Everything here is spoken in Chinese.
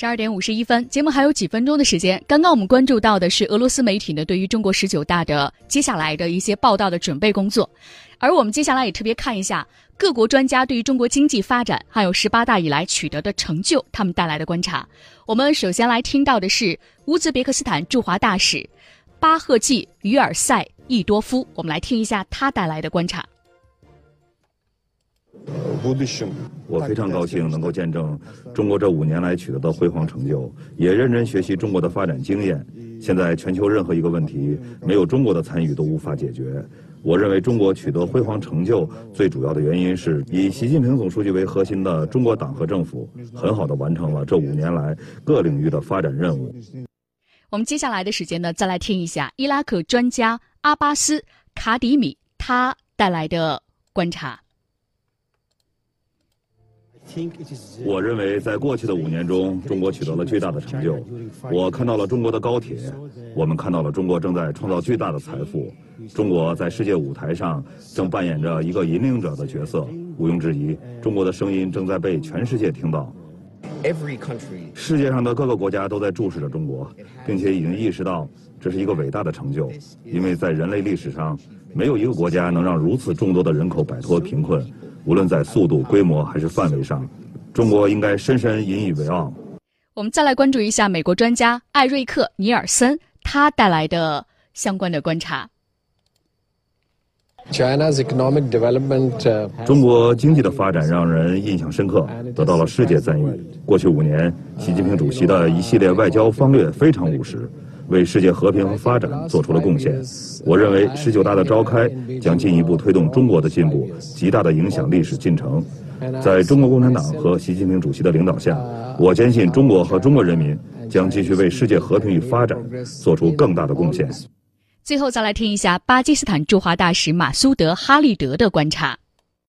十二点五十一分，节目还有几分钟的时间。刚刚我们关注到的是俄罗斯媒体呢对于中国十九大的接下来的一些报道的准备工作，而我们接下来也特别看一下各国专家对于中国经济发展还有十八大以来取得的成就他们带来的观察。我们首先来听到的是乌兹别克斯坦驻华大使巴赫季于尔塞易多夫，我们来听一下他带来的观察。我非常高兴能够见证中国这五年来取得的辉煌成就，也认真学习中国的发展经验。现在全球任何一个问题没有中国的参与都无法解决。我认为中国取得辉煌成就最主要的原因是以习近平总书记为核心的中国党和政府很好的完成了这五年来各领域的发展任务。我们接下来的时间呢，再来听一下伊拉克专家阿巴斯卡迪米他带来的观察。我认为，在过去的五年中，中国取得了巨大的成就。我看到了中国的高铁，我们看到了中国正在创造巨大的财富。中国在世界舞台上正扮演着一个引领者的角色。毋庸置疑，中国的声音正在被全世界听到。世界上的各个国家都在注视着中国，并且已经意识到这是一个伟大的成就，因为在人类历史上，没有一个国家能让如此众多的人口摆脱贫困。无论在速度、规模还是范围上，中国应该深深引以为傲。我们再来关注一下美国专家艾瑞克·尼尔森他带来的相关的观察。中国经济的发展让人印象深刻，得到了世界赞誉。过去五年，习近平主席的一系列外交方略非常务实。为世界和平和发展做出了贡献。我认为十九大的召开将进一步推动中国的进步，极大的影响历史进程。在中国共产党和习近平主席的领导下，我坚信中国和中国人民将继续为世界和平与发展做出更大的贡献。最后，再来听一下巴基斯坦驻华大使马苏德·哈利德的观察。